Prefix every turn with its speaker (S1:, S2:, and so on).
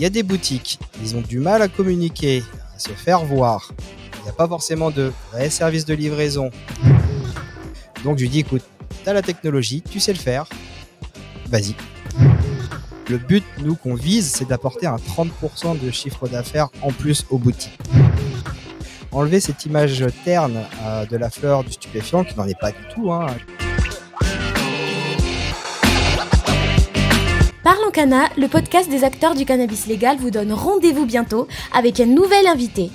S1: il y a des boutiques, ils ont du mal à communiquer, à se faire voir. Il n'y a pas forcément de vrai service de livraison. Donc je lui dis écoute, tu as la technologie, tu sais le faire, vas-y. Le but, nous, qu'on vise, c'est d'apporter un 30% de chiffre d'affaires en plus aux boutiques. Enlever cette image terne euh, de la fleur du stupéfiant, qui n'en est pas du tout. Hein.
S2: Le podcast des acteurs du cannabis légal vous donne rendez-vous bientôt avec un nouvel invité.